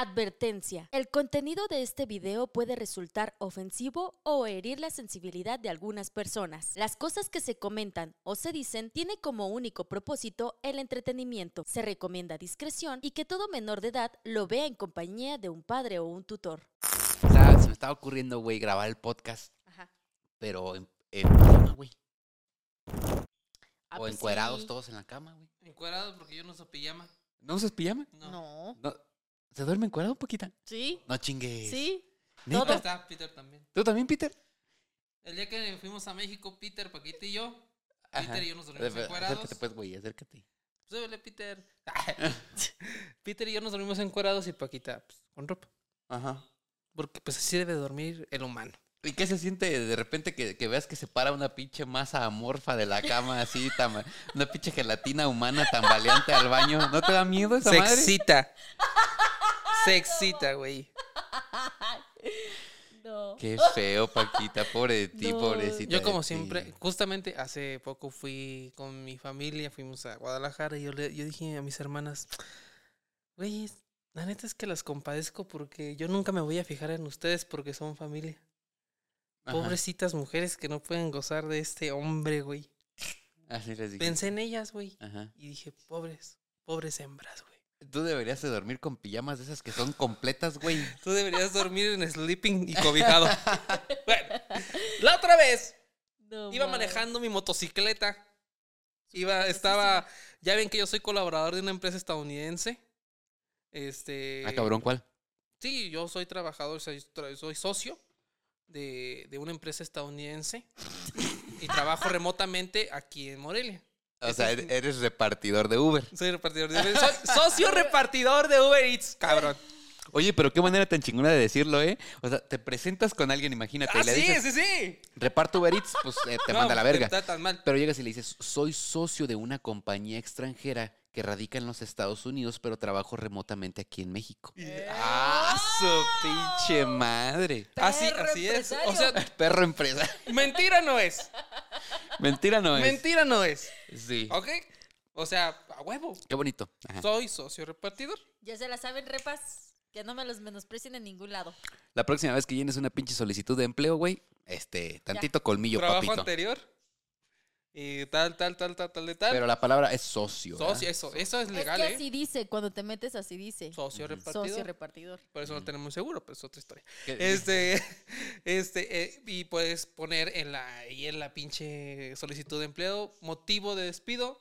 Advertencia. El contenido de este video puede resultar ofensivo o herir la sensibilidad de algunas personas. Las cosas que se comentan o se dicen tiene como único propósito el entretenimiento. Se recomienda discreción y que todo menor de edad lo vea en compañía de un padre o un tutor. O sea, se me estaba ocurriendo, güey, grabar el podcast, Ajá. pero en, en pijama, güey. Ah, o pues encuerados sí. todos en la cama, güey. Encuadrado porque yo no uso pijama. ¿No usas pijama? No. No. No. ¿Se duerme encuerado, poquita? Sí. No chingues. Sí. ¿Neta? todo. Está Peter también. ¿Tú también, Peter? El día que fuimos a México, Peter, Paquita y yo, Ajá. Peter y yo nos dormimos Acércate, encuerados. pues, güey, acércate. Súbele, Peter. Peter y yo nos dormimos encuerados y Paquita pues, con ropa. Ajá. Porque pues así debe dormir el humano. ¿Y qué se siente de repente que, que veas que se para una pinche masa amorfa de la cama así, tama- una pinche gelatina humana tambaleante al baño? ¿No te da miedo esa Se madre? excita. Se excita, güey. No. Qué feo, Paquita, pobre de ti, No. pobrecita. Yo como ti. siempre, justamente hace poco fui con mi familia, fuimos a Guadalajara y yo, le, yo dije a mis hermanas, güey, la neta es que las compadezco porque yo nunca me voy a fijar en ustedes porque son familia. Ajá. Pobrecitas mujeres que no pueden gozar de este hombre, güey. Así les dije. Pensé en ellas, güey. Ajá. Y dije, pobres, pobres hembras, güey. Tú deberías de dormir con pijamas de esas que son completas, güey. Tú deberías dormir en sleeping y cobijado. bueno, la otra vez No iba manejando mi motocicleta. Iba, estaba, ya ven que yo soy colaborador de una empresa estadounidense. Este. Ah, cabrón, ¿cuál? Sí, yo soy trabajador, soy, soy socio de, de una empresa estadounidense y trabajo remotamente aquí en Morelia. O sea, es eres, repartidor de Uber. Soy repartidor de Uber. Soy socio repartidor de Uber Eats, cabrón. Oye, pero qué manera tan chingona de decirlo, ¿eh? O sea, te presentas con alguien, imagínate, Ah, y le sí, dices, sí, sí. reparto Uber Eats, pues eh, te No, manda a la pues, verga. Está tan mal. Pero llegas y le dices, soy socio de una compañía extranjera que radica en los Estados Unidos, pero trabajo remotamente aquí en México. ¡Ah, su pinche madre! Así, Perro así es. O sea, Perro empresa. mentira no es. Mentira no es. Mentira no es. Sí. ¿Ok? O sea, a huevo. Qué bonito. Ajá. Soy socio repartidor. Ya se la saben, repas. Que no me los menosprecien en ningún lado. La próxima vez que llenes una pinche solicitud de empleo, güey, este, tantito colmillo, Trabajo papito. anterior. Y tal, tal, tal, tal, tal, de tal. Pero la palabra es socio. Socio, eso, eso es legal, es que ¿eh? así dice, cuando te metes así dice. Socio repartidor. Socio repartidor. Por eso no tenemos seguro, pero es otra historia. ¿Qué- Este, este, eh, y puedes poner en la, ahí en la pinche solicitud de empleo, motivo de despido,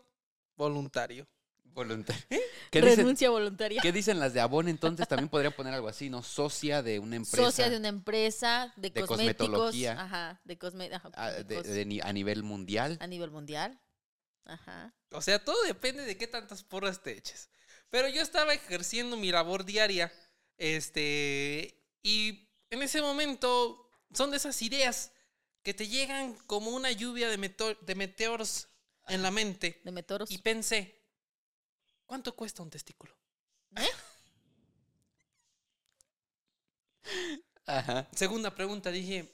voluntario. Voluntario. ¿Qué dicen, Renuncia voluntaria. ¿Qué dicen las de Avon entonces? También podrían poner algo así, ¿no? Socia de una empresa. Socia de una empresa de, De cosméticos. cosmetología. Ajá, de ajá, a, de- cos- de ni- a nivel mundial. a nivel mundial. Ajá. O sea, todo depende de qué tantas porras te eches. Pero yo estaba ejerciendo mi labor diaria, este, y en ese momento son de esas ideas que te llegan como una lluvia de, meto- de meteoros en la mente. De metoros. Y pensé, ¿cuánto cuesta un testículo? Ajá. Segunda pregunta, dije,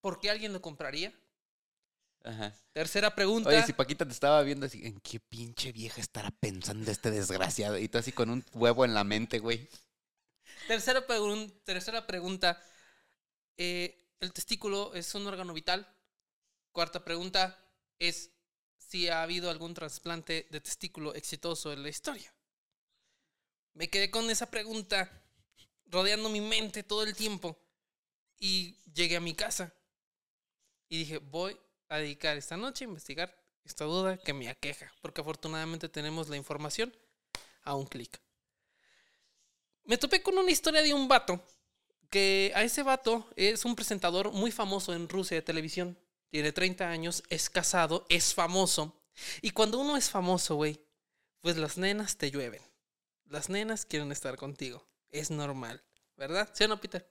¿por qué alguien lo compraría? Ajá. Tercera pregunta, Oye, si Paquita te estaba viendo así, ¿en qué pinche vieja estará pensando este desgraciado? Y tú así con un huevo en la mente, güey. tercera, pregun- tercera pregunta, eh, ¿el testículo es un órgano vital? Cuarta pregunta es si ha habido algún trasplante de testículo exitoso en la historia. Me quedé con esa pregunta rodeando mi mente todo el tiempo y llegué a mi casa y dije, voy a dedicar esta noche a investigar esta duda que me aqueja, porque afortunadamente tenemos la información a un clic. Me topé con una historia de un vato que a ese vato es un presentador muy famoso en Rusia de televisión. Tiene 30 años, es casado, es famoso. Y cuando uno es famoso, güey, pues las nenas te llueven. Las nenas quieren estar contigo. Es normal, ¿verdad? ¿Sí o no, Peter?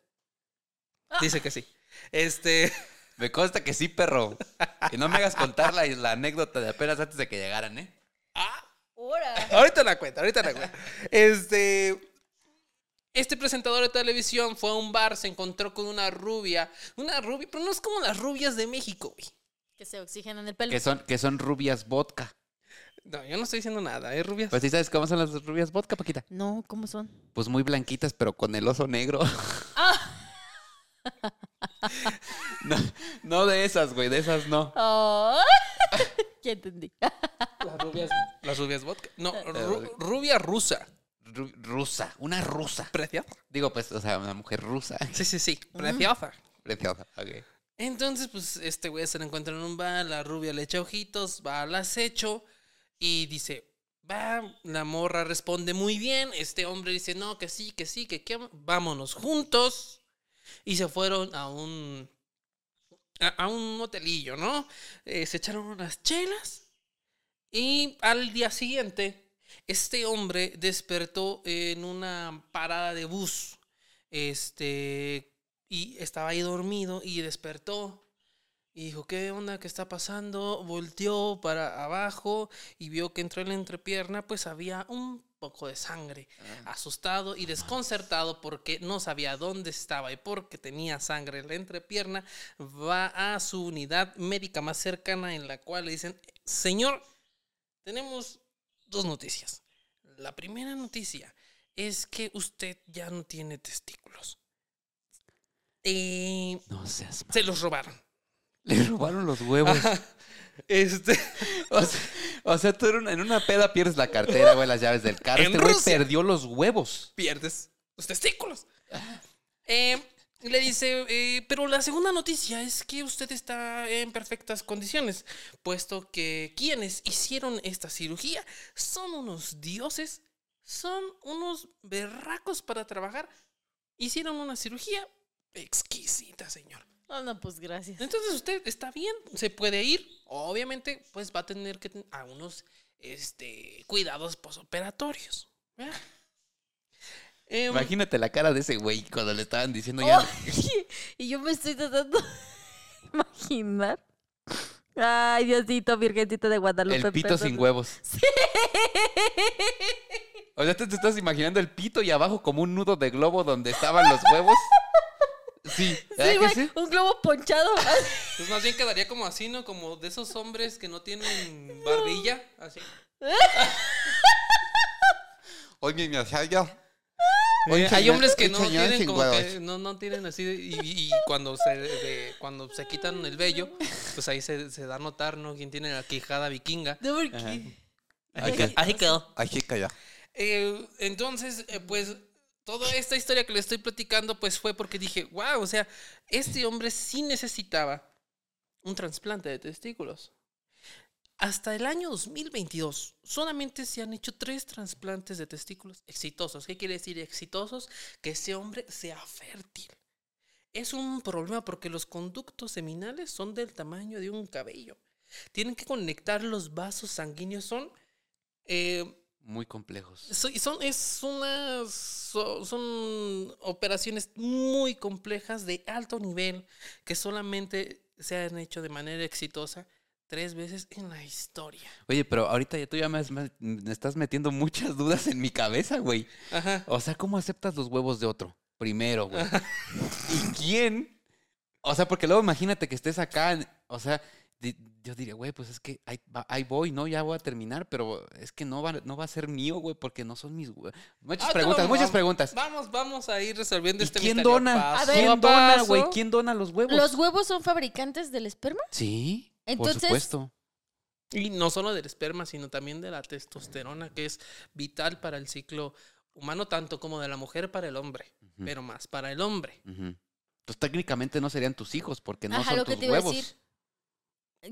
Dice que sí. Este, Me consta que sí, perro. Y no me hagas contar la, la anécdota de apenas antes de que llegaran, ¿eh? ¡Hora! ahorita la cuenta, ahorita la cuenta. Este, este presentador de televisión fue a un bar, se encontró con una rubia, una rubia, pero no es como las rubias de México, güey. Que se oxigenan el pelo. Que son, que son rubias vodka. No, yo no estoy diciendo nada, ¿eh, rubias? Pues sí sabes cómo son las rubias vodka, Paquita. No, ¿cómo son? Pues muy blanquitas, pero con el oso negro. no, no de esas, güey, de esas no. Oh. ya entendí. Las rubias, las rubias vodka. No, ru- rubia rusa. Ru- rusa, una rusa. Preciosa. Digo, pues, o sea, una mujer rusa. Sí, sí, sí. Preciosa. Preciosa, ok. Entonces, pues, este güey se lo encuentra en un bar, la rubia le echa ojitos, va al acecho y dice, va, la morra responde muy bien, este hombre dice, no, que sí, que sí, que qué, vámonos juntos. Y se fueron a un, a, a un hotelillo, ¿no? Eh, se echaron unas chelas y al día siguiente, este hombre despertó en una parada de bus, este, y estaba ahí dormido y despertó. Y dijo, ¿qué onda? ¿Qué está pasando? Volteó para abajo y vio que entre la entrepierna pues había un poco de sangre. Asustado y desconcertado porque no sabía dónde estaba y porque tenía sangre en la entrepierna, va a su unidad médica más cercana en la cual le dicen, señor, tenemos dos noticias. La primera noticia es que usted ya no tiene testículos. Eh, No seas mal. se los robaron. Le robaron los huevos. Este, O sea, o sea, tú en una, en una peda pierdes la cartera, güey, las llaves del carro. En Este güey perdió los huevos. pierdes los testículos. Eh, le dice, eh, pero la segunda noticia es que usted está en perfectas condiciones, puesto que quienes hicieron esta cirugía son unos dioses, son unos berracos para trabajar. Hicieron una cirugía exquisita, señor. No, no, pues gracias. Entonces usted está bien, se puede ir. Obviamente, pues va a tener que tener algunos este, cuidados posoperatorios. ¿verdad? Em, Imagínate la cara de ese güey cuando le estaban diciendo ya. Oye, y yo me estoy tratando de imaginar. Ay, Diosito, Virgencita de Guadalupe. el pito sin huevos. O sea, te, te estás imaginando el pito y abajo como un nudo de globo donde estaban los huevos. Sí, ¿verdad Sí, güey, sí? un globo ponchado. Pues más bien quedaría como así, ¿no? Como de esos hombres que no tienen barbilla. Así. Oye, mi yo. Hay hombres que no tienen como que no, no tienen así de- y, y cuando se de- cuando se quitan el vello, pues ahí se, se da a notar, ¿no? Quién tiene la quijada vikinga. No, porque- Ajá. Ahí, Ok. ahí quedó. Eh, entonces, eh, pues, toda esta historia que le estoy platicando, pues fue porque dije, wow, o sea, este hombre sí necesitaba un trasplante de testículos. Hasta el año 2022, solamente se han hecho tres trasplantes de testículos exitosos. ¿Qué quiere decir exitosos? Que ese hombre sea fértil. Es un problema porque los conductos seminales son del tamaño de un cabello. Tienen que conectar los vasos sanguíneos. Son eh, Muy complejos. Son, es unas, so- son operaciones muy complejas de alto nivel que solamente se han hecho de manera exitosa tres veces en la historia. Oye, pero ahorita ya tú ya me, has- me- estás metiendo muchas dudas en mi cabeza, güey. Ajá. O sea, ¿cómo aceptas los huevos de otro? Primero, güey. ¿Y quién? O sea, porque luego imagínate que estés acá, o sea, yo diría, güey, pues es que ahí, voy, ¿no? Ya voy a terminar, pero es que no va, no va a ser mío, güey, porque no son mis huevos. Muchas Ah, preguntas, vamos- muchas preguntas. Vamos, vamos a ir resolviendo ¿Y este quién misterio dona? paso ver. ¿Quién dona, güey? ¿Quién dona los huevos? ¿Los huevos son fabricantes del esperma? Sí, Entonces- por supuesto. Y no solo del esperma, sino también de la testosterona, que es vital para el ciclo humano, tanto como de la mujer para el hombre, pero más para el hombre. Pues técnicamente no serían tus hijos porque no Ajá, son lo que tus te iba a huevos. decir.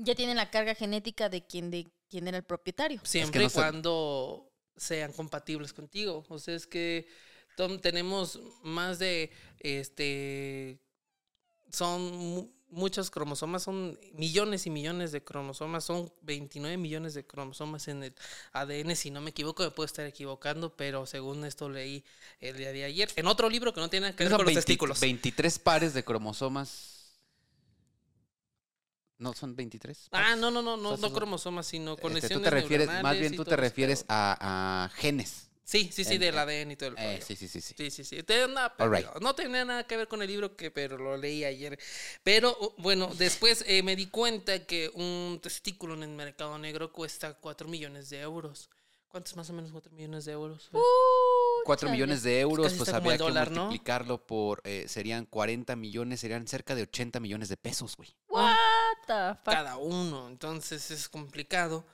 Ya tienen la carga genética de quien, de quien era el propietario. Siempre no y se- cuando sean compatibles contigo. O sea, es que Tom, tenemos más de, este, son muchos cromosomas, son millones y millones de cromosomas, son 29 millones de cromosomas en el ADN, si no me equivoco, me puedo estar equivocando, pero según esto leí el día de ayer, en otro libro que no tiene nada que ver con los 20 testículos. 23 pares de cromosomas. ¿No son 23? Ah, no, no, no, no, no cromosomas, sino Este, conexiones tú te refieres, más bien tú te refieres a genes. Sí, sí, sí, En- del ADN y todo el Eh, rollo. sí, sí, sí, sí. Sí, sí, no, right. tenía nada que ver con el libro, que, pero lo leí ayer. Pero bueno, después eh, me di cuenta que un testículo en el mercado negro cuesta 4 millones de euros. ¿Cuánto es más o menos 4 millones de euros? Uh, 4 chale. millones de euros, Casi pues habría dólar, que ¿no? multiplicarlo por, eh, serían 40 millones, serían cerca de 80 millones de pesos, güey. What the fuck? cada uno. Entonces es complicado.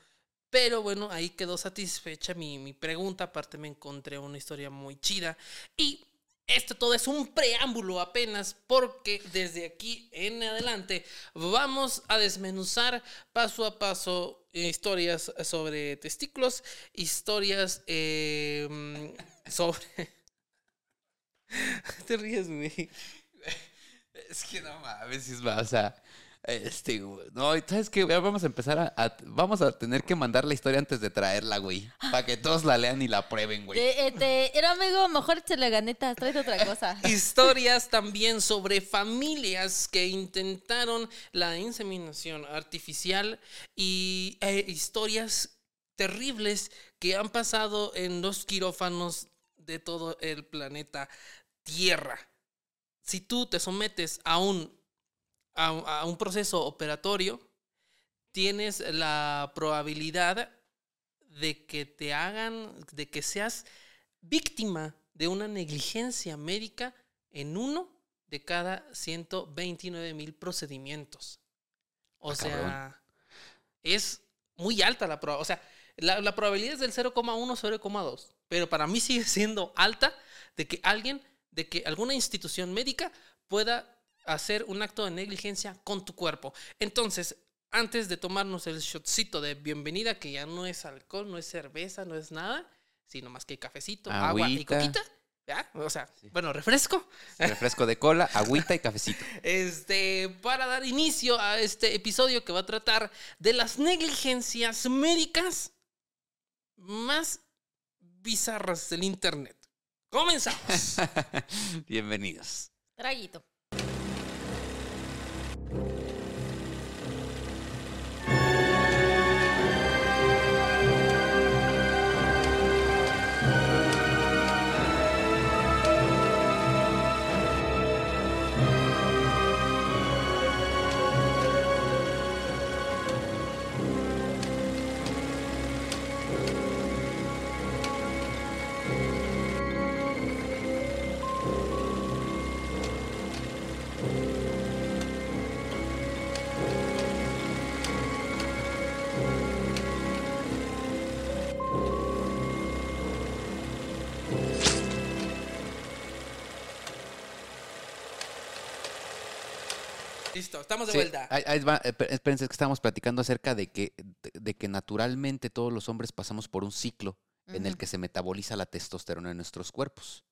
Pero bueno, ahí quedó satisfecha mi, mi pregunta. Aparte me encontré una historia muy chida. Y esto todo es un preámbulo apenas porque desde aquí en adelante vamos a desmenuzar paso a paso historias sobre testículos, historias mm, sobre... Te ríes, güey. Es que no mames, es más, o sea, este, güey, no, ¿sabes qué? Ya Vamos a empezar a, a- vamos a tener que mandar la historia antes de traerla, güey, para que todos la lean y la prueben, güey. De- este, era amigo, mejor échale ganitas, tráete otra cosa. Historias también sobre familias que intentaron la inseminación artificial y eh, historias terribles que han pasado en los quirófanos de todo el planeta Tierra. Si tú te sometes a un, a, a un proceso operatorio, tienes la probabilidad de que te hagan, de que seas víctima de una negligencia médica en uno de cada 129 mil procedimientos. O Ah, sea, cabrón. es muy alta la probabilidad. O sea, la, la probabilidad es del 0,1, 0,2. Pero para mí sigue siendo alta de que alguien, de que alguna institución médica pueda hacer un acto de negligencia con tu cuerpo. Entonces, antes de tomarnos el shotcito de bienvenida, que ya no es alcohol, no es cerveza, no es nada, sino más que cafecito, agua y coquita. ¿ya? O sea, bueno, refresco. Refresco de cola, agüita y cafecito. Este, para dar inicio a este episodio que va a tratar de las negligencias médicas más bizarras del internet. Comenzamos. Bienvenidos. Traguito. Listo, estamos de Sí, vuelta. ahí- ahí va, Espérense, es que estábamos platicando acerca de que, de, de que naturalmente todos los hombres pasamos por un ciclo en el que se metaboliza la testosterona en nuestros cuerpos.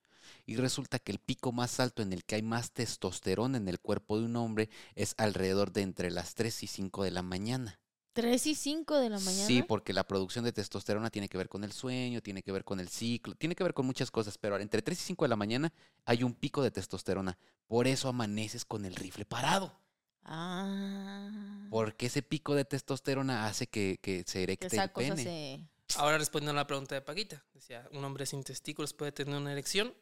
Y resulta que el pico más alto en el que hay más testosterona en el cuerpo de un hombre es alrededor de entre las 3 y 5 de la mañana. ¿Tres y cinco de la mañana? Sí, porque la producción de testosterona tiene que ver con el sueño, tiene que ver con el ciclo, tiene que ver con muchas cosas, pero entre 3 y 5 de la mañana hay un pico de testosterona. Por eso amaneces con el rifle parado. Ah. Porque ese pico de testosterona hace que, que se que erecte esa el cosa pene. se... Ahora respondiendo a la pregunta de Paquita. Decía, ¿un hombre sin testículos puede tener una erección?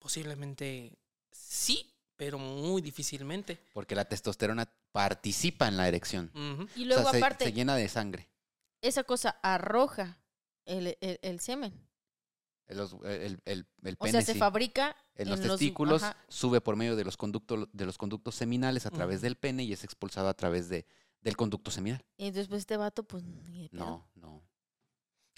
Posiblemente sí, pero muy difícilmente. Porque la testosterona participa en la erección. Ujú. Y O luego sea, se- aparte, se, llena de sangre. esa cosa arroja el, el- el semen. Los- el, el- el O pene, sea, se sí. fabrica en los en los- testículos, ajá. sube por medio de los, conductos, de los conductos seminales a través Ujú. del pene y es expulsado a través de, del conducto seminal. Y después este vato, pues, pedo. No, no.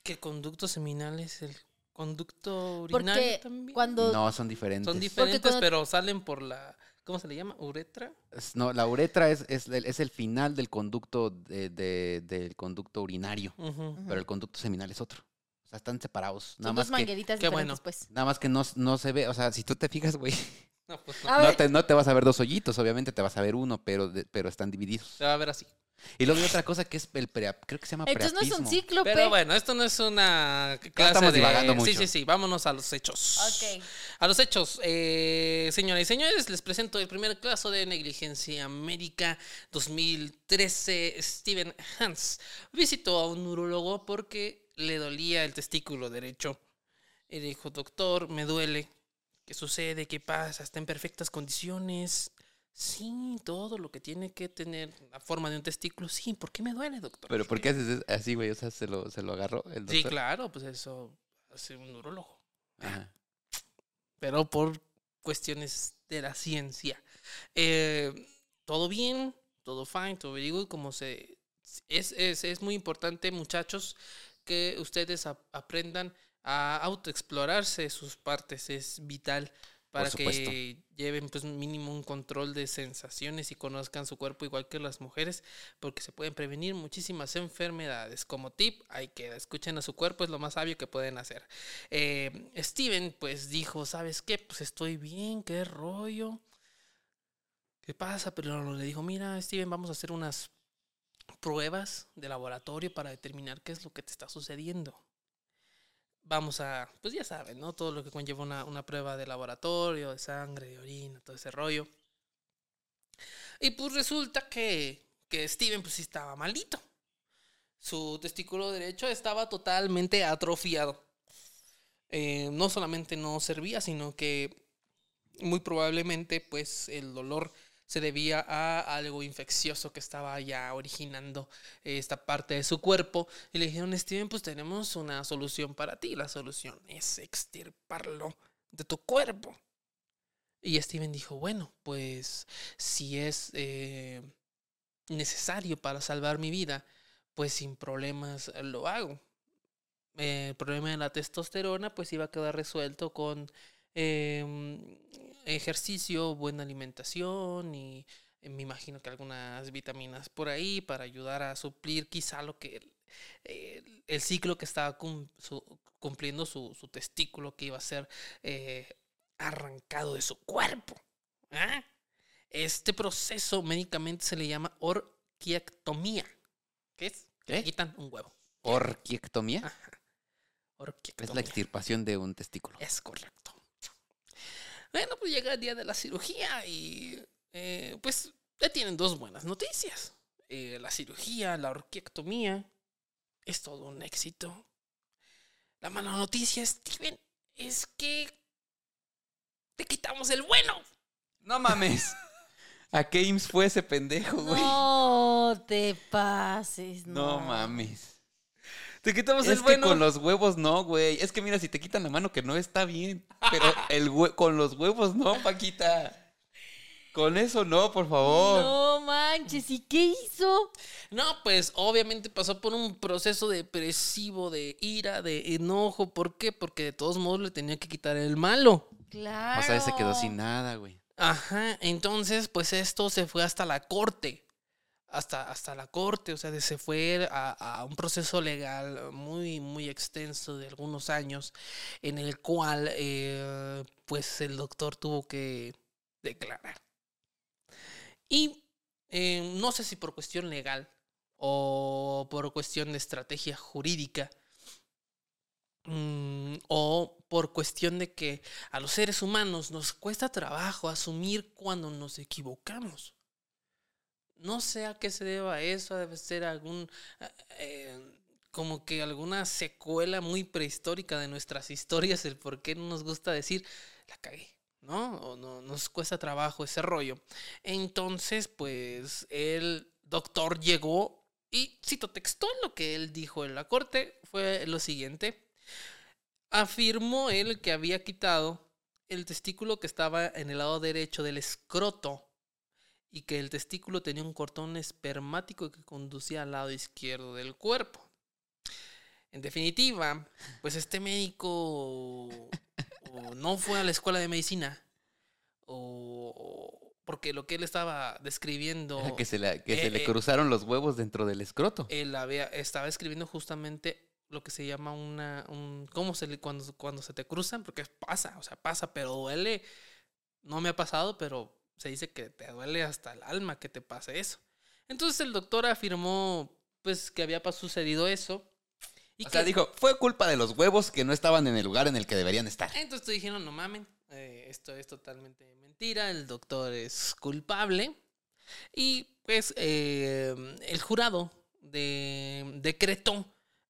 Que el conducto seminal es el conducto Porque urinario también. Cuando... No, son diferentes. Son diferentes, cuando- pero salen por la. ¿Cómo se le llama? ¿Uretra? No, la uretra es, es, el- es el final del conducto, de- de- del conducto urinario, pero el conducto seminal es otro. Sea, están separados. Nada Son más dos que, mangueritas qué diferentes, bueno. pues. nada más que no, no se ve. O sea, si tú te fijas, güey, No, pues no. A no ver, te, no te vas a ver dos hoyitos, obviamente te vas a ver uno, pero, de- pero están divididos. Se va a ver así. Y luego hay otra cosa que es el pre, creo que se llama entonces no es un preapismo. cíclope. Pero bueno, esto no es una clase estamos de... divagando Sí, mucho. sí, sí. Vámonos a los hechos. Ok. A los hechos, eh, señoras y señores, les presento el primer caso de negligencia médica 2013. Steven Hans visitó a un urólogo porque le dolía el testículo derecho. Y dijo, doctor, me duele. ¿Qué sucede? ¿Qué pasa? ¿Está en perfectas condiciones? Sí, todo lo que tiene que tener la forma de un testículo. Sí, ¿por qué me duele, doctor? Pero ¿por qué haces es- así, güey? O sea, se lo, se lo agarró el doctor. Sí, claro, pues eso hace un neurólogo. Ajá. pero por cuestiones de la ciencia. Eh, todo bien, todo fine, todo good, como se... Es, es, es muy importante, muchachos, que ustedes ap- aprendan a autoexplorarse sus partes, es vital para que lleven pues mínimo un control de sensaciones y conozcan su cuerpo igual que las mujeres, porque se pueden prevenir muchísimas enfermedades. Como tip, hay que escuchen a su cuerpo, es lo más sabio que pueden hacer. Eh, Steven pues dijo, ¿sabes qué? Pues estoy bien, qué rollo. ¿Qué pasa? Pero le dijo, mira, Steven, vamos a hacer unas pruebas de laboratorio para determinar qué es lo que te está sucediendo. Vamos a, pues ya saben, ¿no? Todo lo que conlleva una, una prueba de laboratorio, de sangre, de orina, todo ese rollo. Y pues resulta que, que Steven pues sí estaba malito. Su testículo derecho estaba totalmente atrofiado. Eh, no solamente no servía, sino que muy probablemente pues el dolor se debía a algo infeccioso que estaba ya originando esta parte de su cuerpo. Y le dijeron, Steven, pues tenemos una solución para ti. La solución es extirparlo de tu cuerpo. Y Steven dijo, bueno, pues si es eh, necesario para salvar mi vida, pues sin problemas lo hago. Eh, el problema de la testosterona pues iba a quedar resuelto con eh, ejercicio, buena alimentación y eh, me imagino que algunas vitaminas por ahí para ayudar a suplir quizá lo que el, el- el ciclo que estaba cum- su- cumpliendo su, su testículo que iba a ser eh, arrancado de su cuerpo. ¿ah? Este proceso médicamente se le llama orquiectomía. ¿Qué es? Le quitan un huevo. Orquiectomía Ajá. es Orquiectomía. la extirpación de un testículo. Es correcto. Bueno, pues llega el día de la cirugía y eh, pues ya tienen dos buenas noticias. Eh, la cirugía, la orquiectomía, es todo un éxito. La mala noticia, Steven, es que te quitamos el bueno. No mames. ¿A qué IMSS fue ese pendejo, güey? No te pases, No, no. mames. Te quitamos Es el que bueno. con los huevos no, güey. Es que mira, si te quitan la mano que no está bien. Pero el hue- con los huevos no, Paquita. Con eso no, por favor. No manches, ¿y qué hizo? No, pues obviamente pasó por un proceso depresivo, de ira, de enojo. ¿Por qué? Porque de todos modos le tenía que quitar el malo. Claro. O sea, se quedó sin nada, güey. Ajá, entonces pues esto se fue hasta la corte. Hasta, hasta la corte, o sea, de- se fue a, a un proceso legal muy, muy extenso de algunos años, en el cual eh, pues el doctor tuvo que declarar. Y eh, no sé si por cuestión legal o por cuestión de estrategia jurídica, mm, o por cuestión de que a los seres humanos nos cuesta trabajo asumir cuando nos equivocamos. No sé a qué se deba eso, debe ser algún, eh, eh, como que alguna secuela muy prehistórica de nuestras historias, el por qué no nos gusta decir, la cagué, ¿no? O no nos cuesta trabajo ese rollo. Entonces, pues el doctor llegó y cito textual lo que él dijo en la corte, fue lo siguiente. Afirmó él que había quitado el testículo que estaba en el lado derecho del escroto y que el testículo tenía un cortón espermático que conducía al lado izquierdo del cuerpo. En definitiva, pues este médico o no fue a la escuela de medicina o porque lo que él estaba describiendo Era que se, la- que se Eh, le eh. cruzaron los huevos dentro del escroto. él había, estaba escribiendo justamente lo que se llama una, un, ¿cómo se le, cuando, cuando se te cruzan? Porque pasa, o sea, pasa, pero duele. No me ha pasado, pero se dice que te duele hasta el alma que te pase eso. Entonces el doctor afirmó, pues, que había sucedido eso. Y o que, sea, dijo, fue culpa de los huevos que no estaban en el lugar en el que deberían estar. Entonces te dijeron, no mamen, eh, esto es totalmente mentira, el doctor es culpable. Y pues eh, el jurado de, decretó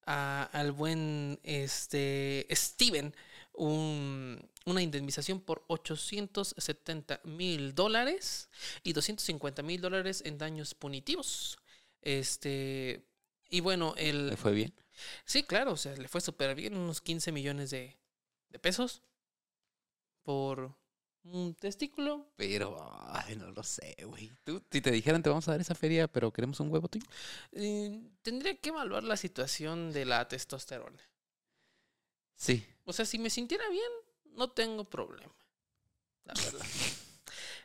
a- al buen este, Steven un- una indemnización por 870 mil dólares y 250 mil dólares en daños punitivos. Este, y bueno, el... ¿Le fue bien? Sí, claro, o sea, le fue súper bien, unos 15 millones de, de pesos por un testículo. Pero, ay, no lo sé, güey. Tú, si te dijeran, te vamos a dar esa feria, pero queremos un huevo tuyo. Eh, tendría que evaluar la situación de la testosterona. Sí. O sea, si me sintiera bien, no tengo problema. La verdad.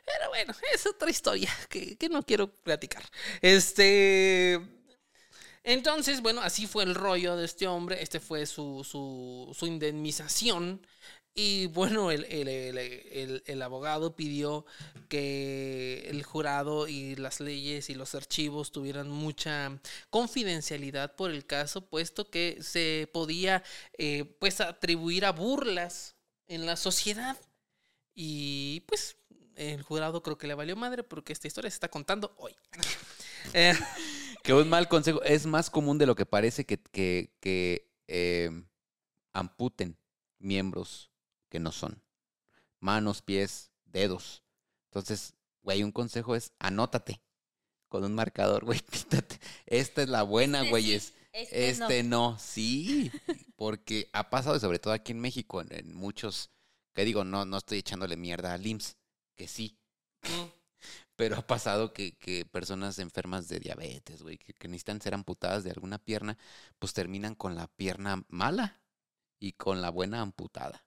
Pero bueno, es otra historia que, que no quiero platicar. Este. Entonces, bueno, así fue el rollo de este hombre. Este fue su, su, su indemnización. Y bueno, el, el- el- el- abogado pidió que el jurado y las leyes y los archivos tuvieran mucha confidencialidad por el caso, puesto que se podía eh, pues atribuir a burlas en la sociedad. Y pues el jurado creo que le valió madre porque esta historia se está contando hoy. Eh, Que un mal consejo es más común de lo que parece que, que, que eh, amputen miembros que no son. Manos, pies, dedos. Entonces, güey, un consejo es anótate con un marcador, güey, píntate. Esta es la buena, Este Este, no. No. sí, porque ha pasado, y sobre todo aquí en México, en, en muchos, que digo, no, no estoy echándole mierda al IMSS, que sí, mm, pero ha pasado que, que personas enfermas de diabetes, güey, que, que necesitan ser amputadas de alguna pierna, pues terminan con la pierna mala y con la buena amputada.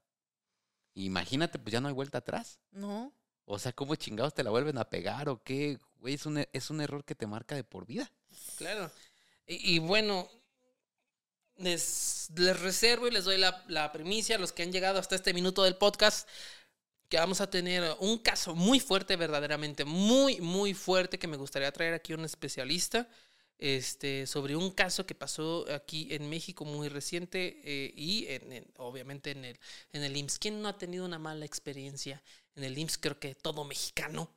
Imagínate, pues ya no hay vuelta atrás. No. O sea, ¿cómo chingados te la vuelven a pegar o qué? Güey, es un, e- es un error que te marca de por vida. claro. Y, y bueno, les, reservo y les doy la, la primicia a los que han llegado hasta este minuto del podcast que vamos a tener un caso muy fuerte, verdaderamente muy, muy fuerte, que me gustaría traer aquí un especialista este, sobre un caso que pasó aquí en México muy reciente eh, y en- obviamente en el, en el IMSS. ¿Quién no ha tenido una mala experiencia en el IMSS? Creo que todo mexicano,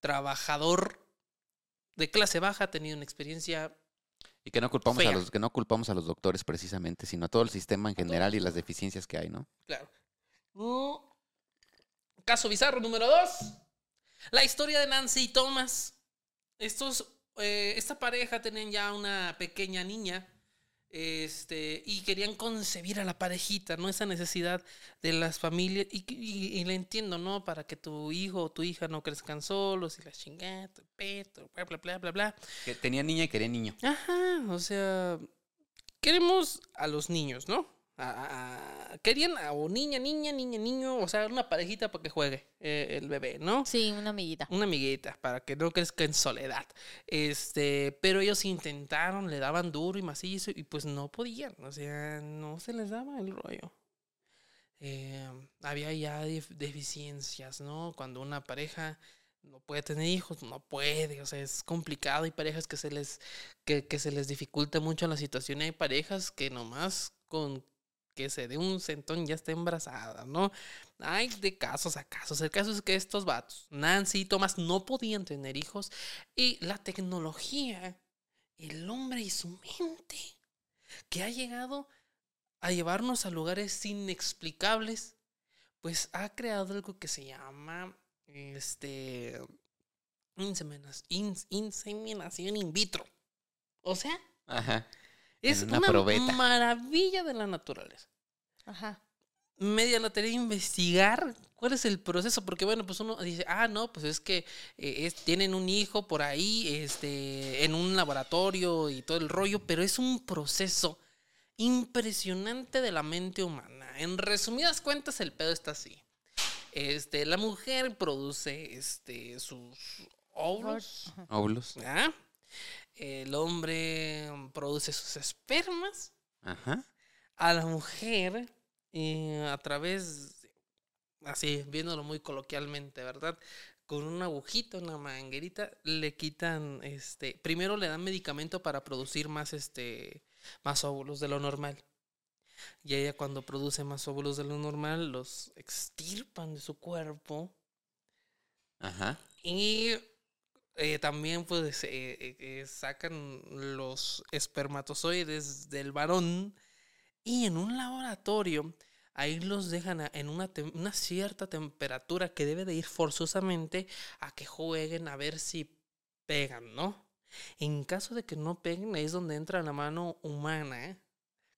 trabajador de clase baja, ha tenido una experiencia Y que no culpamos a los, que no culpamos a los doctores precisamente, sino a todo el sistema en general y las deficiencias que hay, ¿no? Claro. Mm. Caso bizarro número dos. La historia de Nancy y Thomas. Estos, eh, esta pareja tenían ya una pequeña niña. Este, y querían concebir a la parejita, ¿no? Esa necesidad de las familias. Y, y, y le entiendo, ¿no? Para que tu hijo o tu hija no crezcan solos y la chingada, tu peto, bla, bla, bla, bla, bla. Que tenía niña y quería niño. Ajá, o sea, queremos a los niños, ¿no? A- a- a- querían a o niña, niña, niña, niño, o sea, una parejita para que juegue eh, el bebé, ¿no? Sí, una amiguita. Una amiguita para que no crezca en soledad. Este, pero ellos intentaron, le daban duro y macizo y pues no podían, o sea, no se les daba el rollo. Eh, había ya def- deficiencias, ¿no? Cuando una pareja no puede tener hijos, no puede, o sea, es complicado. Hay parejas que se les, que, que se les dificulta mucho la situación y hay parejas que nomás con que se dé un centón ya está embarazada, ¿no? Hay de casos a casos. El caso es que estos vatos, Nancy y Thomas, no podían tener hijos y la tecnología, el hombre y su mente, que ha llegado a llevarnos a lugares inexplicables, pues ha creado algo que se llama este inseminación in vitro. O sea, Ajá. Es una una, probeta. maravilla de la naturaleza. Ajá. Media la tarea de investigar cuál es el proceso, porque bueno, pues uno dice, ah, no, pues es que eh, es- tienen un hijo por ahí, este, en un laboratorio y todo el rollo, pero es un proceso impresionante de la mente humana. En resumidas cuentas, el pedo está así. Este, la mujer produce este, sus óvulos. Óvulos. ¿ah? El hombre produce sus espermas, Ajá. a la mujer eh, a través, así viéndolo muy coloquialmente, ¿verdad? Con una agujita, una manguerita, le quitan, este, primero le dan medicamento para producir más, este, más óvulos de lo normal. Y ella cuando produce más óvulos de lo normal, los extirpan de su cuerpo Ajá. y eh, también pues eh, eh, sacan los espermatozoides del varón y en un laboratorio ahí los dejan en una, una cierta temperatura que debe de ir forzosamente a que jueguen a ver si pegan, ¿no? En caso de que no peguen, ahí es donde entra la mano humana,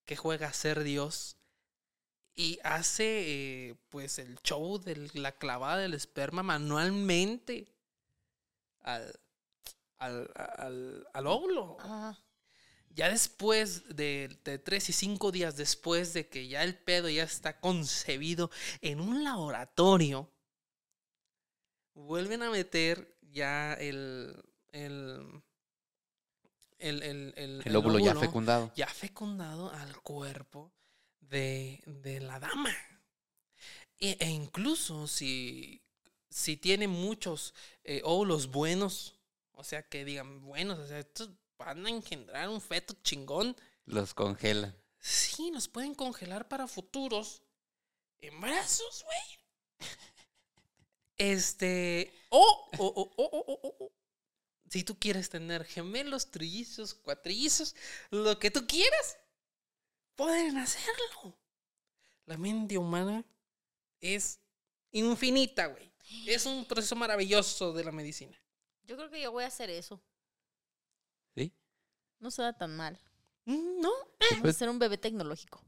que juega a ser Dios y hace pues el show de la clavada del esperma manualmente al, al, al, al óvulo. Ya después de, de tres y cinco días después de que ya el pedo ya está concebido en un laboratorio, vuelven a meter ya el, el, el, el, el- El óvulo ya óvulo fecundado. ya fecundado al cuerpo de, de la dama. E, e incluso si, si tiene muchos eh, óvulos buenos, o sea, que digan buenos, o sea, estos van a engendrar un feto chingón. Los congelan. Sí, nos pueden congelar para futuros embarazos, güey. Este, o, o, o, si tú quieres tener gemelos, trillizos, cuatrillizos, lo que tú quieras, pueden hacerlo. La mente humana es infinita, güey. Es un proceso maravilloso de la medicina. yo creo que yo voy a hacer eso. ¿Sí? No suena tan mal. Mm, No, Vamos a Pues, ser un bebé tecnológico.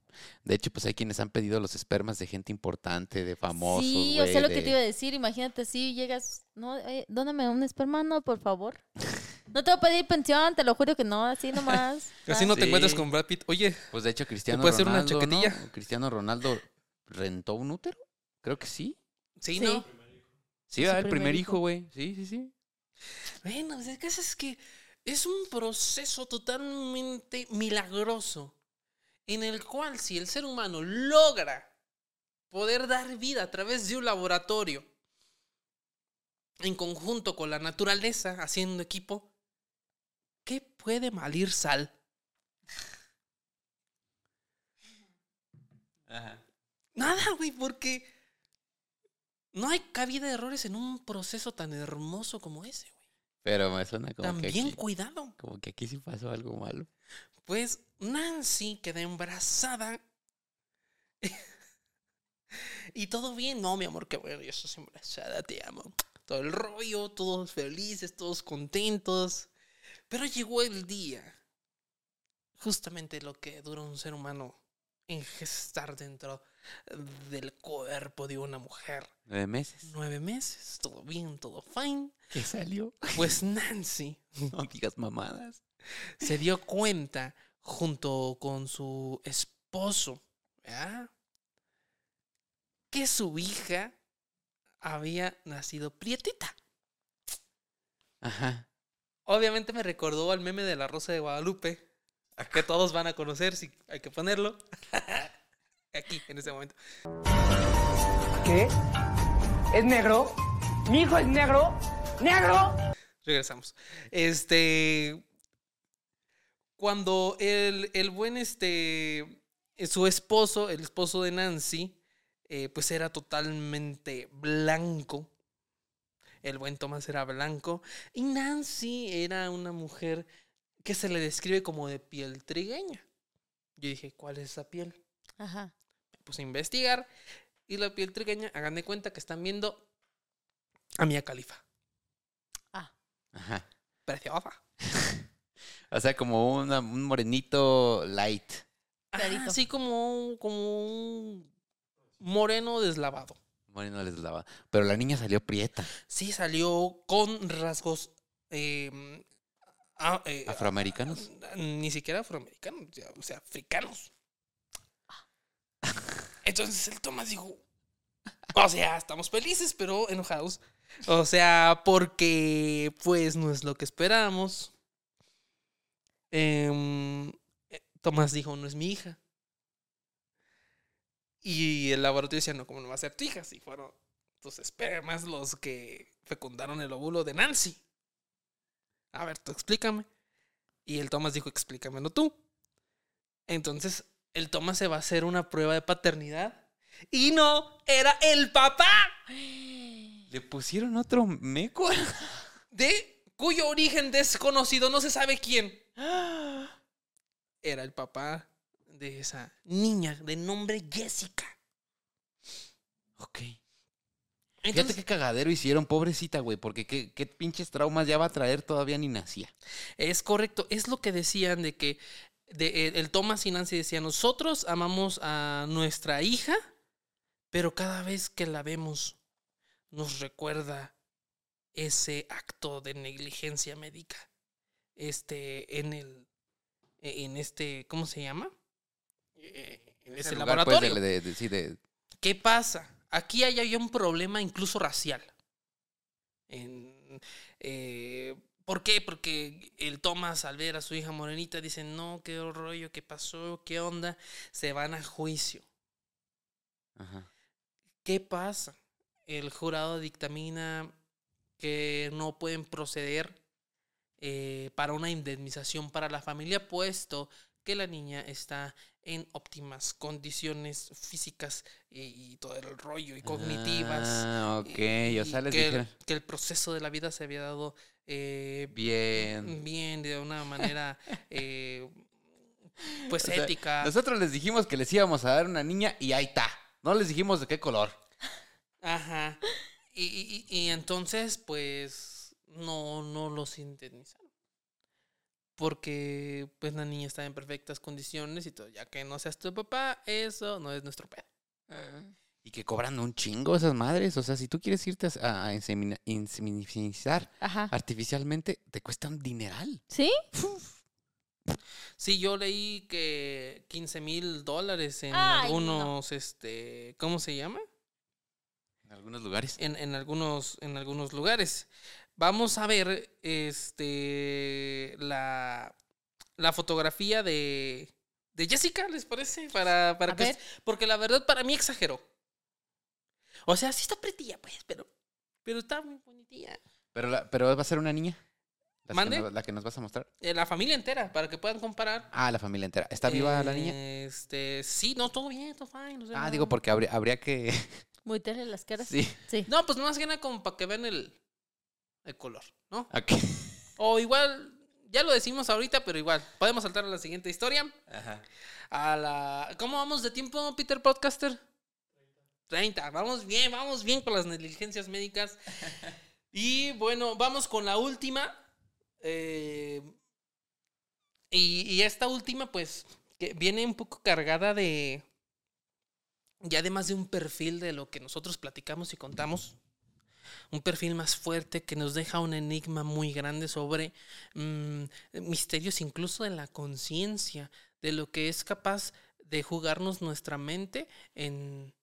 de hecho, pues hay quienes han pedido los espermas de gente importante, de famosos. sí, o sea lo de- que te iba a decir. Imagínate si llegas, no, eh, dóname un esperma, no, por favor. No te voy a pedir pensión, te lo juro que no, así nomás. así no te Sí. encuentras con Brad Pitt. Oye, Pues de hecho, Cristiano puede hacer una Ronaldo. ¿no? chaquetilla? Cristiano Ronaldo rentó un útero. Creo que sí. sí, Sí. ¿no? Sí, ¿verdad? el primer primer hijo. güey. Sí, sí, sí. Bueno, pues, el caso es que es un proceso totalmente milagroso en el cual si el ser humano logra poder dar vida a través de un laboratorio en conjunto con la naturaleza, haciendo equipo, ¿qué puede malir sal? Nada, güey, porque no hay cabida de errores en un proceso tan hermoso como ese, güey. Pero me suena como Tan que, aquí, cuidado. como que aquí sí pasó algo malo. Pues Nancy quedó embarazada. y todo bien. No, mi amor, qué bueno, yo estoy embarazada, te amo. Todo el rollo, todos felices, todos contentos. Pero llegó el día. Justamente lo que dura un ser humano en gestar dentro del cuerpo de una mujer. Nueve meses. Nueve meses, todo bien, todo fine. ¿Qué salió? Pues Nancy No digas mamadas. se dio cuenta junto con su esposo, ¿verdad? que su hija había nacido prietita. Ajá. Obviamente me recordó al meme de la Rosa de Guadalupe, que todos van a conocer, si hay que ponerlo. Aquí, en este momento. ¿Qué? ¿Es negro? ¿Mi hijo es negro? ¿Negro? Regresamos. Este. Cuando el, el buen, este. Su esposo, el esposo de Nancy, eh, pues era totalmente blanco. El buen Tomás era blanco. Y Nancy era una mujer que se le describe como de piel trigueña. Yo dije, ¿cuál es esa piel? Ajá. Puse a investigar. Y la piel trigueña, hagan de cuenta que están viendo a Mia Califa. Ah, Ajá. Preciosa. O sea, como una- un morenito light. Así como, como un moreno deslavado. Moreno daba. Pero la niña salió prieta. Sí, salió con rasgos eh, ah, eh, Afroamericanos. ni siquiera afroamericanos, o sea, africanos. Entonces el Tomás dijo, o sea, estamos felices, pero enojados. O sea, porque pues no es lo que esperábamos. Em, eh, Tomás dijo, no es mi hija. Y el laboratorio decía, no, ¿cómo no va a ser tu hija? Si fueron tus espermas los que fecundaron el óvulo de Nancy. A ver, tú explícame. Y el Tomás dijo, explícamelo tú. Entonces, el Tomás se va a hacer una prueba de paternidad. Y no, era el papá Le pusieron otro meco. de cuyo origen desconocido, no se sabe quién. Era el papá de esa niña de nombre Jessica. Ok. Fíjate qué cagadero hicieron, pobrecita, güey, porque qué, qué pinches traumas ya va a traer todavía ni nacía. es correcto. Es lo que decían de que de, el, Thomas y Nancy decían, nosotros amamos a nuestra hija, pero cada vez que la vemos nos recuerda ese acto de negligencia médica. Este, en el, en este, ¿cómo se llama? Eh, En ese lugar, pues, laboratorio. de- de- de- sí, de- ¿Qué pasa? Aquí hay, hay un problema incluso racial. En, eh, ¿Por qué? Porque el Thomas al ver a su hija morenita dice, no, qué rollo, qué pasó, qué onda, se van a juicio. ajá. ¿Qué pasa? El jurado dictamina que no pueden proceder eh, para una indemnización para la familia, puesto que la niña está en óptimas condiciones físicas y, y todo el rollo y cognitivas. Ah, ok. y- y que, el- que el proceso de la vida se había dado eh, Bien. bien, de una manera eh, pues O sea, ética. Nosotros les dijimos que les íbamos a dar una niña y ahí está. No les dijimos de qué color. Ajá. Y, y- y- entonces, pues, no, no los indemnizaron. Porque, pues, la niña está en perfectas condiciones y todo. Ya que no seas tu papá, eso no es nuestro pedo. Y que cobran un chingo esas madres. O sea, si tú quieres irte a, a inseminizar artificialmente, te cuesta un dineral. ¿Sí? Sí, yo leí que 15 mil dólares en Ay, no. algunos, este, ¿cómo se llama? En algunos lugares. en, en algunos, en algunos lugares. Vamos a ver este, la, la fotografía de, de Jessica, ¿les parece? Para, para A que, ver. porque la verdad para mí exageró. O sea, sí está pretilla, pues, pero, pero está muy bonitilla. Pero, la- pero va a ser una niña. La que ¿Mande? nos- la que nos vas a mostrar. Eh, la familia entera, para que puedan comparar. Ah, la familia entera. ¿Está viva la niña? Este, sí, no, todo bien, todo fine. o sea, Ah, no- digo, porque habría, habría que. Muy tele las caras. sí. Sí. No, pues más que nada como para que vean el, el color, ¿no? O igual, ya lo decimos ahorita, pero igual, podemos saltar a la siguiente historia. Ajá. A la. ¿Cómo vamos de tiempo, Peter Podcaster? 30. Vamos bien, vamos bien con las negligencias médicas. Y bueno, vamos con la última. eh, y, y esta última, pues, que viene un poco cargada de. Ya además de un perfil de lo que nosotros platicamos y contamos. Un perfil más fuerte que nos deja un enigma muy grande sobre mm, misterios incluso de la conciencia, de lo que es capaz de jugarnos nuestra mente en,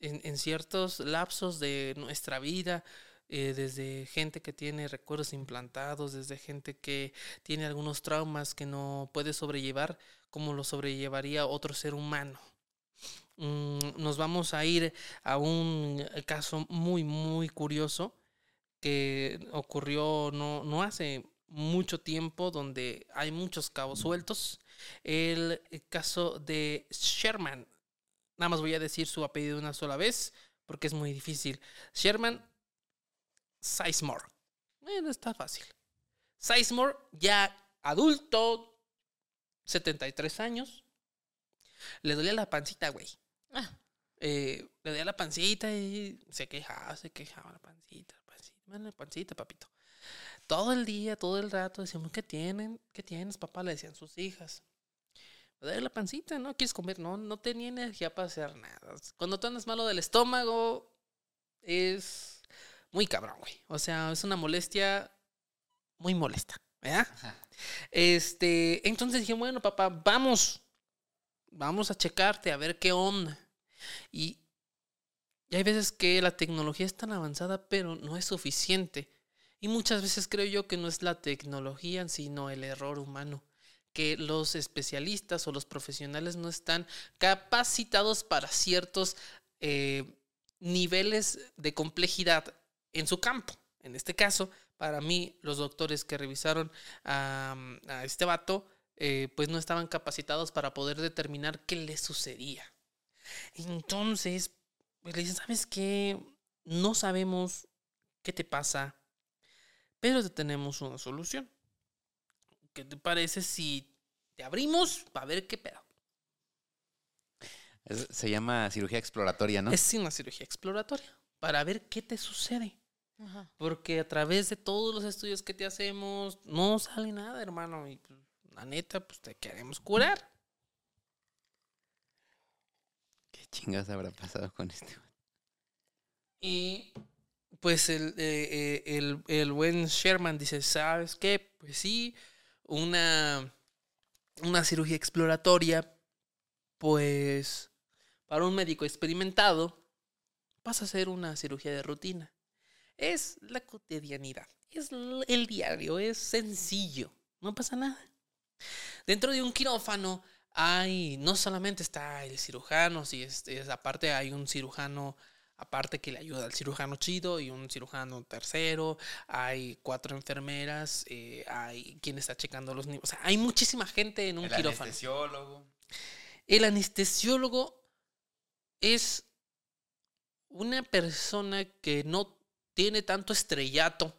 en, ciertos lapsos de nuestra vida, eh, desde gente que tiene recuerdos implantados, desde gente que tiene algunos traumas que no puede sobrellevar como lo sobrellevaría otro ser humano. Mm, nos vamos a ir a un caso muy, muy curioso que ocurrió no, no hace mucho tiempo, donde hay muchos cabos sueltos. El caso de Sherman. Nada más voy a decir su apellido una sola vez, porque es muy difícil. Sherman Sizemore. Bueno, está fácil. Sizemore, ya adulto, 73 años. Le dolía la pancita, güey. Ah. Eh, le dolía la pancita y se quejaba, se quejaba la pancita, la pancita, la pancita, papito. Todo el día, todo el rato decíamos, ¿qué tienen? ¿Qué tienes, papá? Le decían sus hijas. Duele la pancita, ¿no? ¿Quieres comer? No, no tenía energía para hacer nada. Cuando tú andas malo del estómago, es muy cabrón, güey. O sea, es una molestia muy molesta, ¿verdad? Este, entonces dije, bueno, papá, vamos. Vamos a checarte, a ver qué onda. Y, y hay veces que la tecnología es tan avanzada, pero no es suficiente. Y muchas veces creo yo que no es la tecnología, sino el error humano. Que los especialistas o los profesionales no están capacitados para ciertos eh, niveles de complejidad en su campo. En este caso, para mí, los doctores que revisaron a, a este vato, eh, pues no estaban capacitados para poder determinar qué le sucedía. Entonces, pues le dicen, ¿sabes qué? No sabemos qué te pasa, pero te tenemos una solución. ¿Qué te parece si te abrimos para ver qué pedo? Es- se llama cirugía exploratoria, ¿no? Es una cirugía exploratoria para ver qué te sucede. Ajá. Porque a través de todos los estudios que te hacemos, no sale nada, hermano. Y pues, la neta, pues te queremos curar. ¿Qué chingas habrá pasado con este? Y pues el, eh, eh, el, el buen Sherman dice, ¿sabes qué? Pues sí, una, una cirugía exploratoria, pues para un médico experimentado, pasa a ser una cirugía de rutina. Es la cotidianidad, es el diario, es sencillo, no pasa nada. Dentro de un quirófano hay, no solamente está el cirujano, si es aparte hay un cirujano aparte que le ayuda al cirujano chido y un cirujano tercero, hay cuatro enfermeras, eh, hay quien está checando los niveles, o sea, hay muchísima gente en un El quirófano. anestesiólogo. El anestesiólogo es una persona que no tiene tanto estrellato,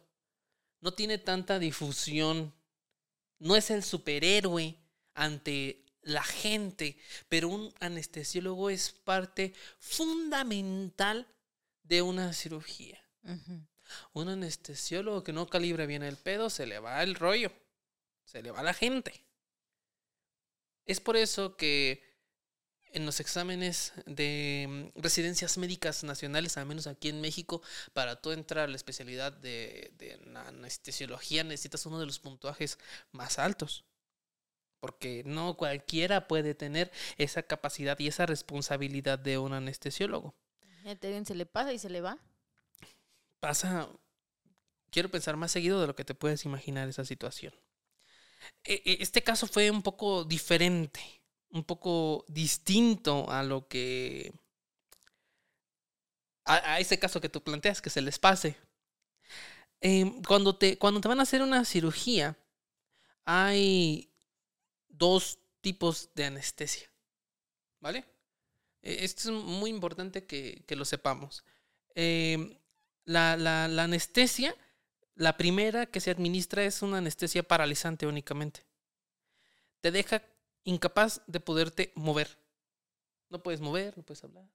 no tiene tanta difusión, no es el superhéroe ante la gente, pero un anestesiólogo es parte fundamental de una cirugía. Un anestesiólogo que no calibra bien el pedo, se le va el rollo, se le va la gente. Es por eso que en los exámenes de mm, residencias médicas nacionales, al menos aquí en México, para tú entrar a la especialidad de, de anestesiología necesitas uno de los puntuajes más altos. Porque no cualquiera puede tener esa capacidad y esa responsabilidad de un anestesiólogo. Se le pasa y se le va. pasa, quiero pensar más seguido de lo que te puedes imaginar esa situación. E- e- Este caso fue un poco diferente, un poco distinto a lo que... A, a ese caso que tú planteas, que se les pase. Em, cuando, te, cuando te van a hacer una cirugía, hay dos tipos de anestesia. ¿Vale? E- Esto es muy importante que, que lo sepamos. Em, la, la- la anestesia, la primera que se administra es una anestesia paralizante únicamente. Te deja incapaz de poderte mover. No puedes mover, no puedes hablar,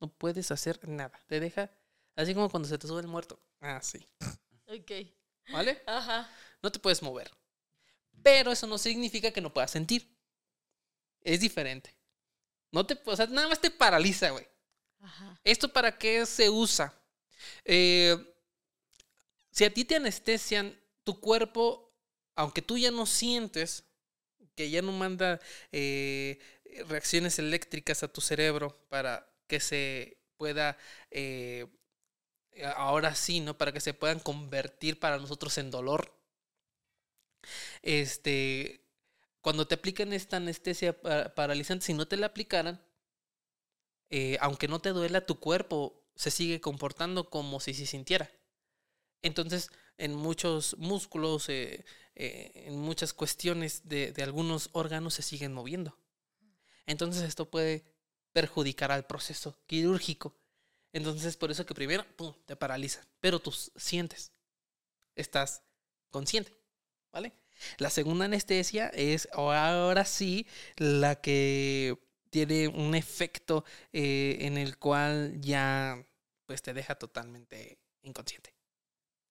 no puedes hacer nada. Te deja así como cuando se te sube el muerto. Así. Ok. ¿Vale? Ajá. No te puedes mover. Pero eso no significa que no puedas sentir. Es diferente. No te, o sea, nada más te paraliza, güey. Ajá. ¿Esto para qué se usa? Eh, si a ti te anestesian, tu cuerpo, aunque tú ya no sientes, que ya no manda eh, reacciones eléctricas a tu cerebro para que se pueda, eh, ahora sí, ¿no? Para que se puedan convertir para nosotros en dolor. Este, cuando te aplican esta anestesia pa- paralizante, si no te la aplicaran, eh, aunque no te duela, tu cuerpo se sigue comportando como si se sintiera. Entonces, en muchos músculos, eh, eh, en muchas cuestiones de, algunos órganos se siguen moviendo. Entonces, esto puede perjudicar al proceso quirúrgico. Entonces, por eso que primero, te paralizan, pero tú sientes, estás consciente, ¿vale? La segunda anestesia es ahora sí la que tiene un efecto eh, en el cual ya pues te deja totalmente inconsciente.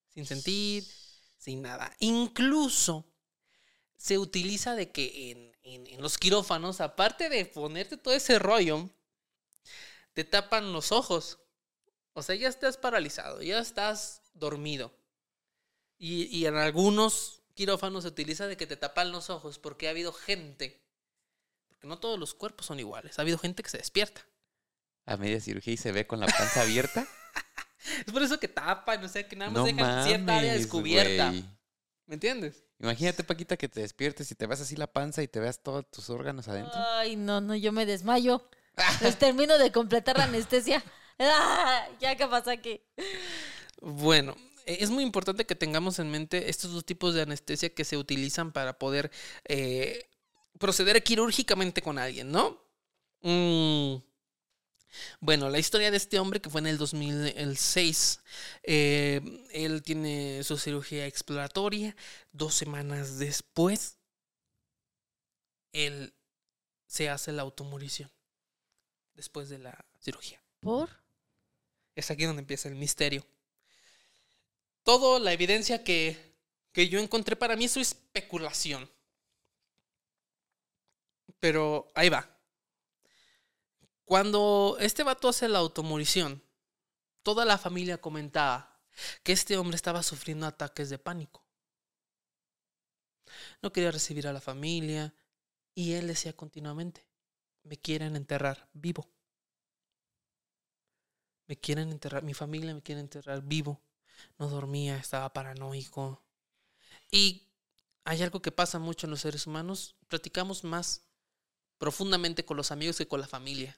Sin sentir, sin nada. Incluso se utiliza de que en, en- en los quirófanos, aparte de ponerte todo ese rollo, te tapan los ojos. O sea, ya estás paralizado, ya estás dormido. Y, y en algunos quirófanos se utiliza de que te tapan los ojos porque ha habido gente, porque no todos los cuerpos son iguales, ha habido gente que se despierta. A media cirugía y se ve con la panza abierta. Es por eso que tapan, o sea, que nada más no dejan cierta área descubierta. ¿Me entiendes? Imagínate, Paquita, que te despiertes y te veas así la panza y te veas todos tus órganos adentro. Ay, no, no, yo me desmayo. Les termino de completar la anestesia. Ah, ya, ¿qué pasa aquí? Bueno, es muy importante que tengamos en mente estos dos tipos de anestesia que se utilizan para poder eh, proceder quirúrgicamente con alguien, ¿no? Mm, Bueno, la historia de este hombre que fue en el 2006, eh, él tiene su cirugía exploratoria, dos semanas después, él se hace la automorición. después de la cirugía. ¿Por? Es aquí donde empieza el misterio. Toda la evidencia que, que yo encontré para mí es especulación. Pero ahí va. Cuando este vato hace la automorición, toda la familia comentaba que este hombre estaba sufriendo ataques de pánico. No quería recibir a la familia y él decía continuamente, me quieren enterrar vivo. Me quieren enterrar, mi familia me quiere enterrar vivo. No dormía, estaba paranoico. Y hay algo que pasa mucho en los seres humanos, platicamos más profundamente con los amigos que con la familia.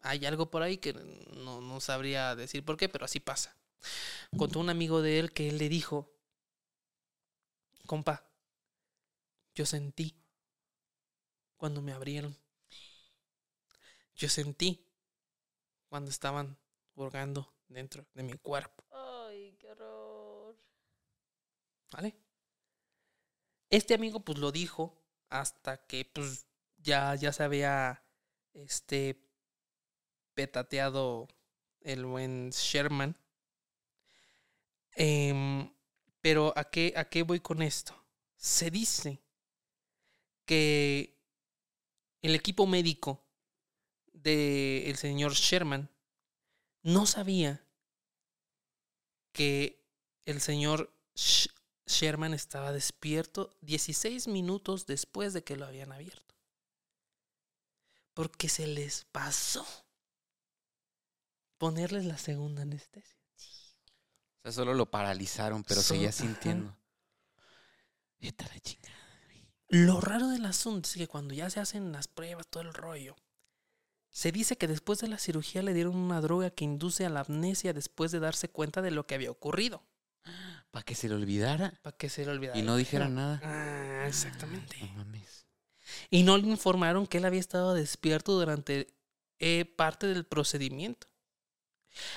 Hay algo por ahí que no, no sabría decir por qué, pero así pasa. Contó un amigo de él que él le dijo, compa, yo sentí cuando me abrieron. Yo sentí cuando estaban hurgando dentro de mi cuerpo. Ay, qué horror. ¿Vale? Este amigo pues lo dijo hasta que pues ya, ya se había este petateado el buen Sherman. Em, pero ¿a qué, ¿a qué voy con esto? Se dice que el equipo médico del señor Sherman no sabía que el señor Sherman estaba despierto 16 minutos después de que lo habían abierto. Porque se les pasó ponerles la segunda anestesia. O sea, solo lo paralizaron, pero seguía sintiendo. Vete la chingada. Lo raro del asunto es que cuando ya se hacen las pruebas, todo el rollo, se dice que después de la cirugía le dieron una droga que induce a la amnesia después de darse cuenta de lo que había ocurrido. Para que se le olvidara Para que se le olvidara. y no dijera nada. Ah, exactamente. No mames. Y no le informaron que él había estado despierto durante eh, parte del procedimiento.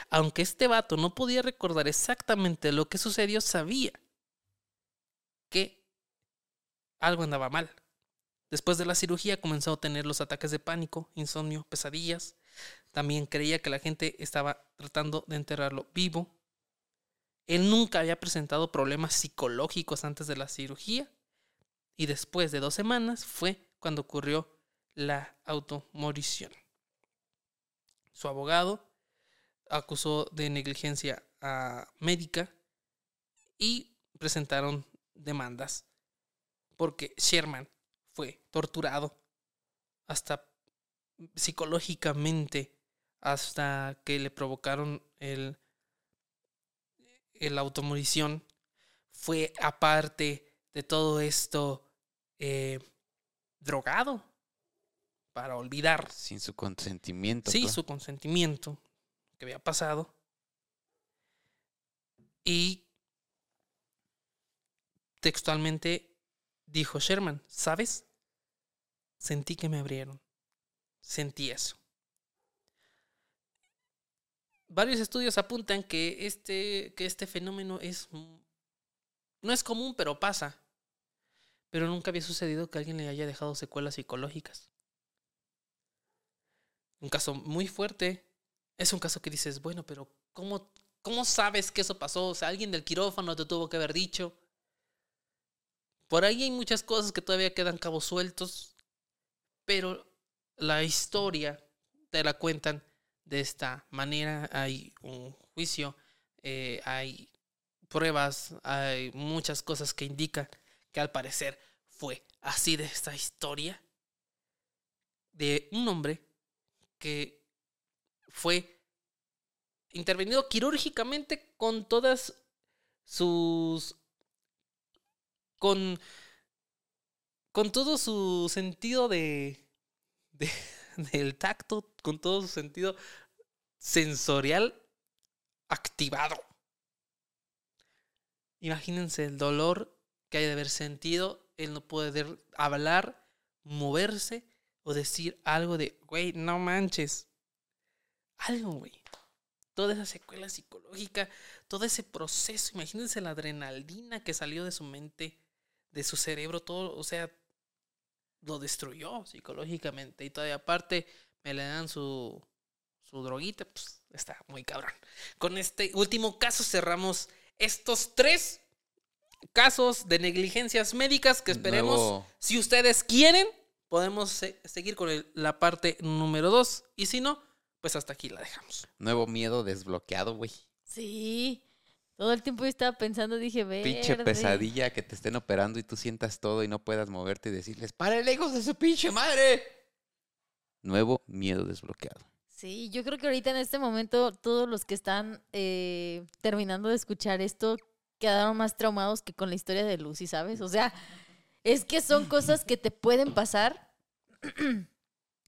Aunque este vato no podía recordar exactamente lo que sucedió, sabía que algo andaba mal. Después de la cirugía comenzó a tener los ataques de pánico, insomnio, pesadillas. También creía que la gente estaba tratando de enterrarlo vivo. Él nunca había presentado problemas psicológicos antes de la cirugía y después de dos semanas fue cuando ocurrió la automorición. Su abogado acusó de negligencia ah, médica y presentaron demandas porque Sherman fue torturado hasta psicológicamente hasta que le provocaron el, el automorición. Fue aparte de todo esto eh, drogado para olvidar Sin su consentimiento. sí claro. su consentimiento que había pasado y textualmente dijo Sherman, ¿sabes? Sentí que me abrieron. Sentí eso. Varios estudios apuntan que este, que este fenómeno es no es común, pero pasa. Pero nunca había sucedido que alguien le haya dejado secuelas psicológicas. Un caso muy fuerte. Es un caso que dices, bueno, pero ¿cómo, cómo sabes que eso pasó? O sea, alguien del quirófano te tuvo que haber dicho. Por ahí hay muchas cosas que todavía quedan cabos sueltos, pero la historia te la cuentan de esta manera. Hay un juicio, eh, hay pruebas, hay muchas cosas que indican que al parecer fue así de esta historia de un hombre que fue intervenido quirúrgicamente con todas sus con con todo su sentido de, de del tacto, con todo su sentido sensorial activado. Imagínense el dolor que hay de haber sentido el no poder hablar, moverse o decir algo de, güey, no manches. Algo, güey. Toda esa secuela psicológica, todo ese proceso, imagínense la adrenalina que salió de su mente, de su cerebro, todo, o sea, lo destruyó psicológicamente. Y todavía aparte me le dan su, su droguita, pues está muy cabrón. Con este último caso cerramos estos tres casos de negligencias médicas que esperemos, Nuevo- si ustedes quieren, podemos se- seguir con el- la parte número dos. Y si no, pues hasta aquí la dejamos. Nuevo miedo desbloqueado, güey. Sí. Todo el tiempo yo estaba pensando, dije, Pinche verde. pesadilla que te estén operando y tú sientas todo y no puedas moverte y decirles, ¡Párale, hijos de su pinche madre! Nuevo miedo desbloqueado. Sí, yo creo que ahorita en este momento todos los que están eh, terminando de escuchar esto quedaron más traumados que con la historia de Lucy, ¿sabes? O sea, es que son cosas que te pueden pasar.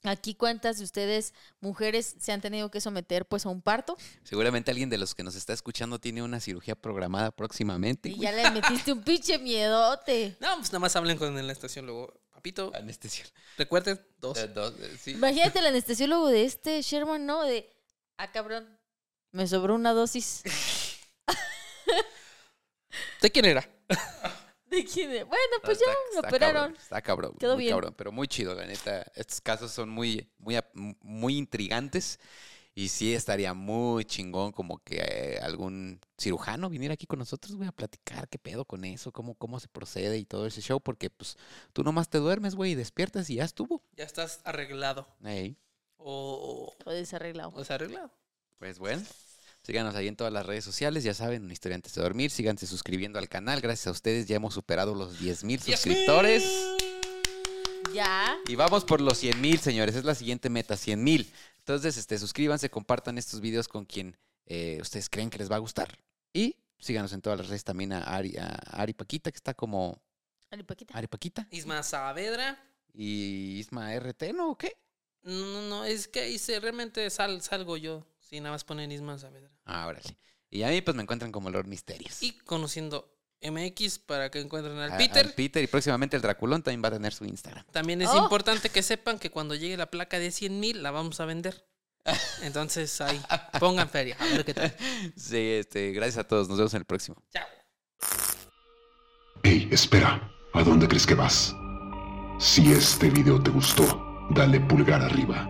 Aquí cuántas de ustedes, mujeres, se han tenido que someter pues a un parto Seguramente alguien de los que nos está escuchando tiene una cirugía programada próximamente. y güey. ya le metiste un pinche miedote. No, pues nada más hablen con la estación luego. Papito, Anestesia. recuerden, dos. Eh, dos, eh, sí. Imagínate el anestesiólogo de este Sherman, ¿no? De, ah, cabrón, me sobró una dosis. ¿De quién era? ¿De quién es? Bueno, pues Está- ya, está lo operaron. Cabrón, está cabrón. Quedó muy bien. cabrón, pero muy chido, la neta. Estos casos son muy, muy, muy intrigantes. Y sí estaría muy chingón como que eh, algún cirujano viniera aquí con nosotros, güey, a platicar qué pedo con eso, cómo, cómo se procede y todo ese show, porque pues tú nomás te duermes, güey, y despiertas y ya estuvo. Ya estás arreglado. Ey, O, O desarreglado. o desarreglado. pues bueno. Síganos ahí en todas las redes sociales, ya saben, una historia antes de dormir. Síganse suscribiendo al canal. Gracias a ustedes ya hemos superado los 10 mil ¡Diez suscriptores. Ya. Y vamos por los 100 mil, señores. Es la siguiente meta, 100 mil. Entonces, este, suscríbanse, compartan estos videos con quien eh, ustedes creen que les va a gustar. Y síganos en todas las redes también a Ari, a Ari Paquita, que está como Ali Paquita. Ari Paquita. Isma Saavedra. Y Isma RT, ¿no? ¿O qué? No, no, no, es que ahí se, realmente sal, salgo yo. Si nada más ponen Isma Saavedra. Ah, órale. Y a mí, pues me encuentran como Lord Misterios. Y conociendo MX para que encuentren al A- Peter. al Peter y próximamente el Draculón también va a tener su Instagram. También es Oh. importante que sepan que cuando llegue la placa de 100 mil la vamos a vender. Entonces ahí, pongan feria. A ver qué tal. Sí, este, gracias a todos. Nos vemos en el próximo. Chao. Hey, espera, ¿a dónde crees que vas? Si este video te gustó, dale pulgar arriba.